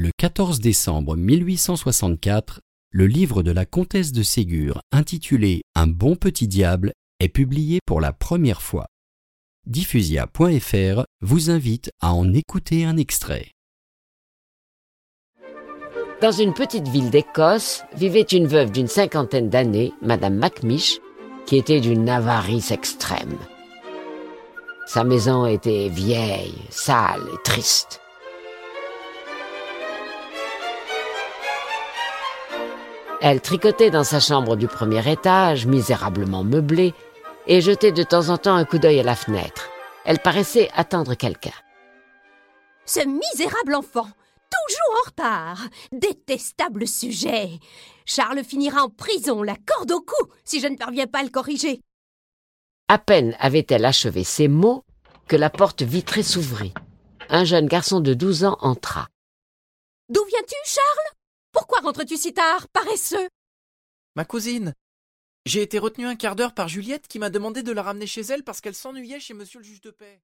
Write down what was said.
Le 14 décembre 1864, le livre de la comtesse de Ségur intitulé Un bon petit diable est publié pour la première fois. Diffusia.fr vous invite à en écouter un extrait. Dans une petite ville d'Écosse vivait une veuve d'une cinquantaine d'années, Madame Macmish, qui était d'une avarice extrême. Sa maison était vieille, sale et triste. Elle tricotait dans sa chambre du premier étage, misérablement meublée, et jetait de temps en temps un coup d'œil à la fenêtre. Elle paraissait attendre quelqu'un. Ce misérable enfant, toujours en retard. Détestable sujet. Charles finira en prison, la corde au cou, si je ne parviens pas à le corriger. À peine avait-elle achevé ces mots que la porte vitrée s'ouvrit. Un jeune garçon de douze ans entra. D'où viens-tu, Charles? Rentres-tu si tard, paresseux Ma cousine. J'ai été retenu un quart d'heure par Juliette qui m'a demandé de la ramener chez elle parce qu'elle s'ennuyait chez monsieur le juge de paix.